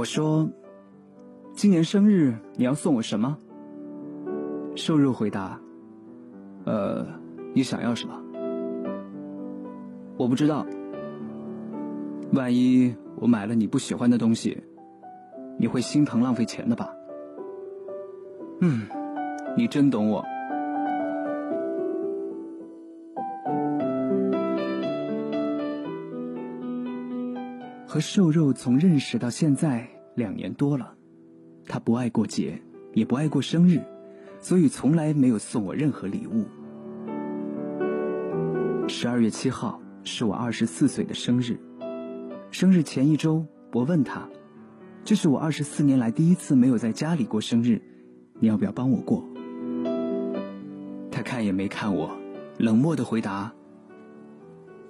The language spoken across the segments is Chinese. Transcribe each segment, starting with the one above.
我说：“今年生日你要送我什么？”瘦肉回答：“呃，你想要什么？我不知道。万一我买了你不喜欢的东西，你会心疼浪费钱的吧？”嗯，你真懂我。和瘦肉从认识到现在两年多了，他不爱过节，也不爱过生日，所以从来没有送我任何礼物。十二月七号是我二十四岁的生日，生日前一周，我问他：“这是我二十四年来第一次没有在家里过生日，你要不要帮我过？”他看也没看我，冷漠的回答：“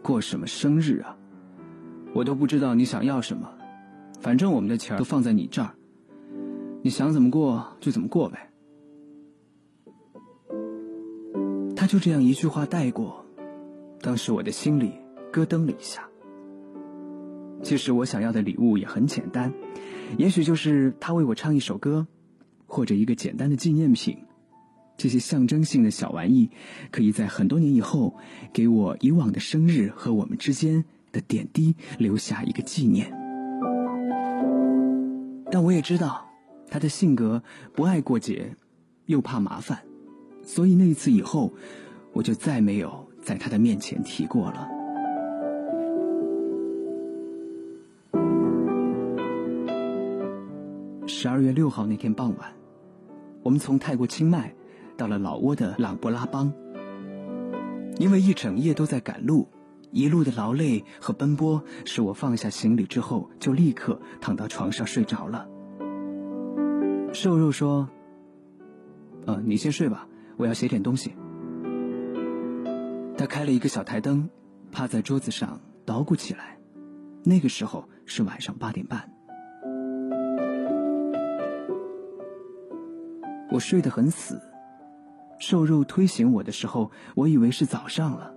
过什么生日啊？”我都不知道你想要什么，反正我们的钱都放在你这儿，你想怎么过就怎么过呗。他就这样一句话带过，当时我的心里咯噔了一下。其实我想要的礼物也很简单，也许就是他为我唱一首歌，或者一个简单的纪念品。这些象征性的小玩意，可以在很多年以后，给我以往的生日和我们之间。的点滴留下一个纪念，但我也知道他的性格不爱过节，又怕麻烦，所以那一次以后，我就再没有在他的面前提过了。十二月六号那天傍晚，我们从泰国清迈到了老挝的朗勃拉邦，因为一整夜都在赶路。一路的劳累和奔波，使我放下行李之后就立刻躺到床上睡着了。瘦肉说：“呃，你先睡吧，我要写点东西。”他开了一个小台灯，趴在桌子上捣鼓起来。那个时候是晚上八点半。我睡得很死，瘦肉推醒我的时候，我以为是早上了。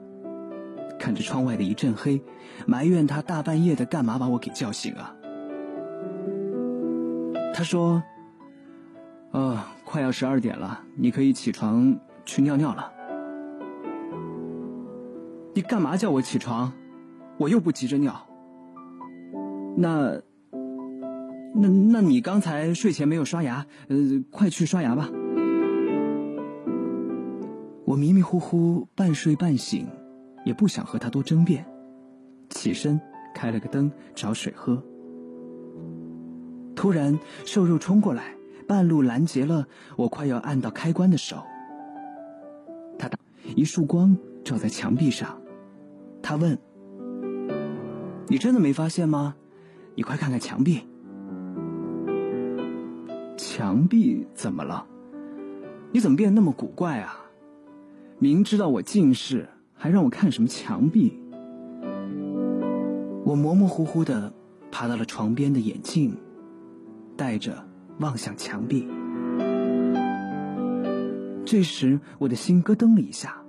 看着窗外的一阵黑，埋怨他大半夜的干嘛把我给叫醒啊？他说：“呃，快要十二点了，你可以起床去尿尿了。”你干嘛叫我起床？我又不急着尿。那……那……那你刚才睡前没有刷牙？呃，快去刷牙吧。我迷迷糊糊，半睡半醒。也不想和他多争辩，起身开了个灯找水喝。突然，瘦肉冲过来，半路拦截了我快要按到开关的手。他打一束光照在墙壁上，他问：“你真的没发现吗？你快看看墙壁。墙壁怎么了？你怎么变得那么古怪啊？明知道我近视。”还让我看什么墙壁？我模模糊糊的爬到了床边的眼镜，戴着望向墙壁。这时我的心咯噔了一下。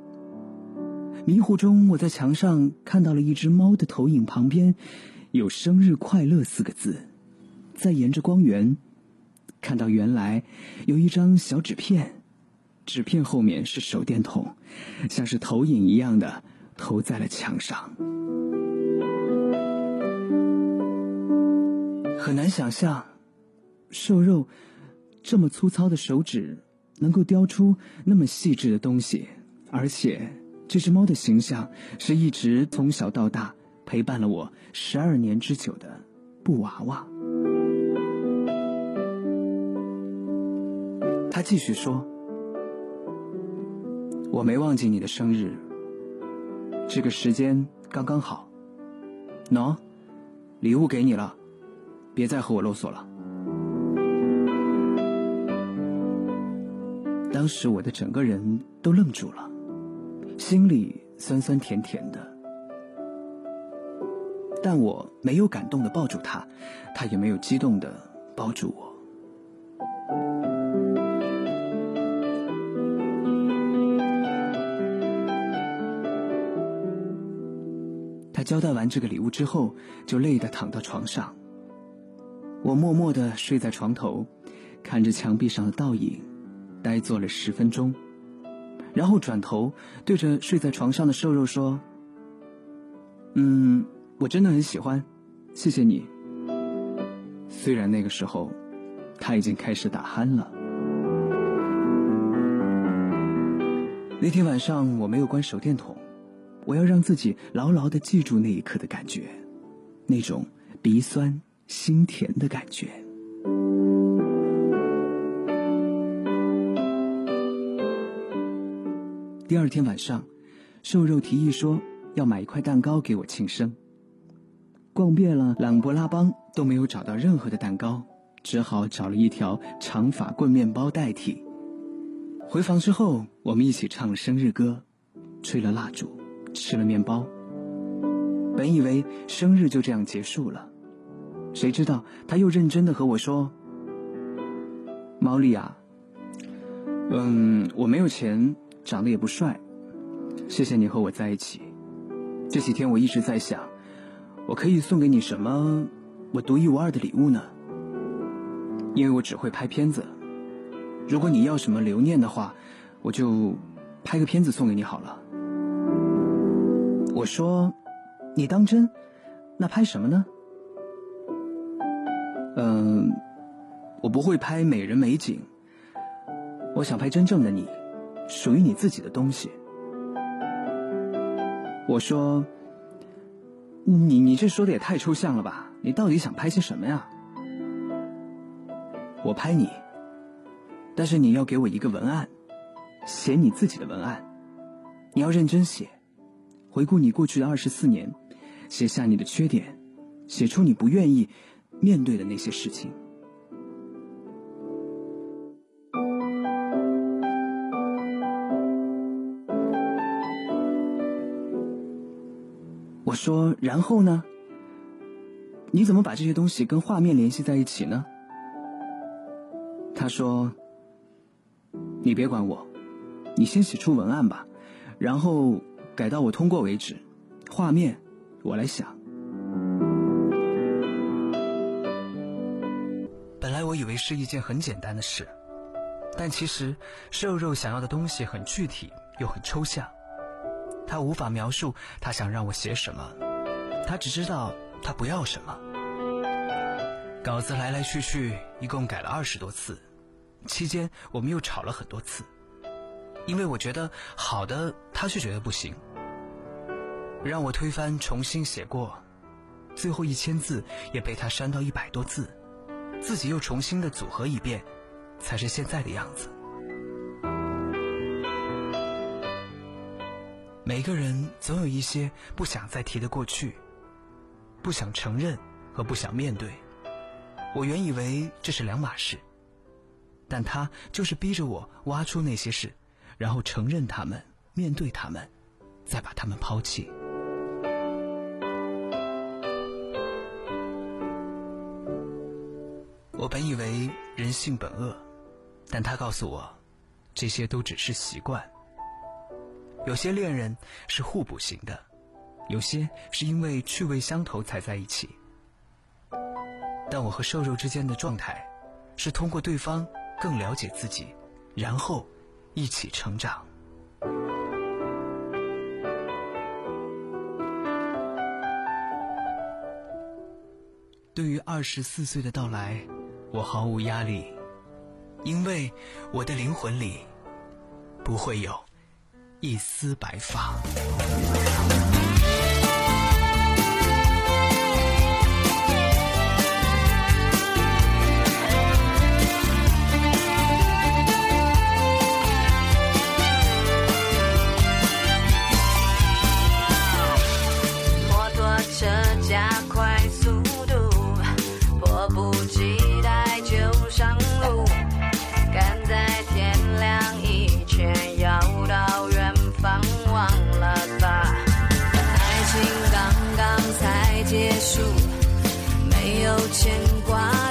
迷糊中，我在墙上看到了一只猫的投影，旁边有“生日快乐”四个字。再沿着光源，看到原来有一张小纸片。纸片后面是手电筒，像是投影一样的投在了墙上。很难想象，瘦肉这么粗糙的手指能够雕出那么细致的东西，而且这只猫的形象是一直从小到大陪伴了我十二年之久的布娃娃。他继续说。我没忘记你的生日，这个时间刚刚好。喏，礼物给你了，别再和我啰嗦了。当时我的整个人都愣住了，心里酸酸甜甜的，但我没有感动的抱住他，他也没有激动的抱住我。交代完这个礼物之后，就累得躺到床上。我默默地睡在床头，看着墙壁上的倒影，呆坐了十分钟，然后转头对着睡在床上的瘦肉说：“嗯，我真的很喜欢，谢谢你。”虽然那个时候，他已经开始打鼾了。那天晚上我没有关手电筒，我要让自己牢牢的记住那一刻的感觉，那种鼻酸心甜的感觉。第二天晚上，瘦肉提议说要买一块蛋糕给我庆生。逛遍了朗勃拉邦都没有找到任何的蛋糕，只好找了一条长法棍面包代替。回房之后，我们一起唱了生日歌，吹了蜡烛，吃了面包。本以为生日就这样结束了，谁知道他又认真的和我说：“毛利啊，嗯，我没有钱，长得也不帅，谢谢你和我在一起。这几天我一直在想，我可以送给你什么我独一无二的礼物呢？因为我只会拍片子。”如果你要什么留念的话，我就拍个片子送给你好了。我说，你当真？那拍什么呢？嗯，我不会拍美人美景。我想拍真正的你，属于你自己的东西。我说，你你这说的也太抽象了吧？你到底想拍些什么呀？我拍你。但是你要给我一个文案，写你自己的文案，你要认真写，回顾你过去的二十四年，写下你的缺点，写出你不愿意面对的那些事情。我说，然后呢？你怎么把这些东西跟画面联系在一起呢？他说。你别管我，你先写出文案吧，然后改到我通过为止。画面我来想。本来我以为是一件很简单的事，但其实瘦肉想要的东西很具体又很抽象。他无法描述他想让我写什么，他只知道他不要什么。稿子来来去去，一共改了二十多次。期间，我们又吵了很多次，因为我觉得好的，他却觉得不行，让我推翻重新写过，最后一千字也被他删到一百多字，自己又重新的组合一遍，才是现在的样子。每个人总有一些不想再提的过去，不想承认和不想面对，我原以为这是两码事。但他就是逼着我挖出那些事，然后承认他们，面对他们，再把他们抛弃。我本以为人性本恶，但他告诉我，这些都只是习惯。有些恋人是互补型的，有些是因为趣味相投才在一起。但我和瘦肉之间的状态，是通过对方。更了解自己，然后一起成长。对于二十四岁的到来，我毫无压力，因为我的灵魂里不会有一丝白发。有牵挂。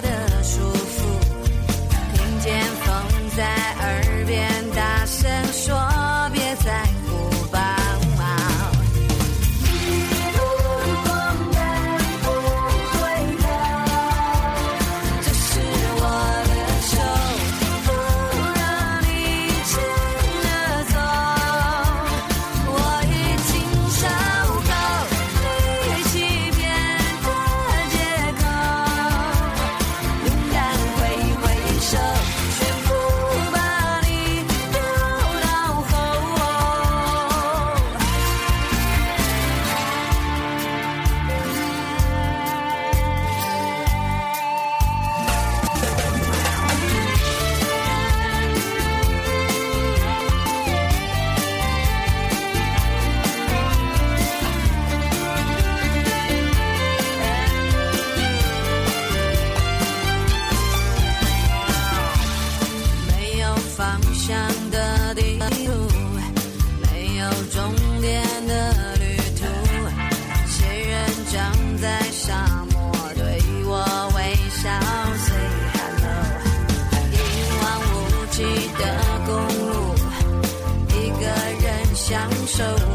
so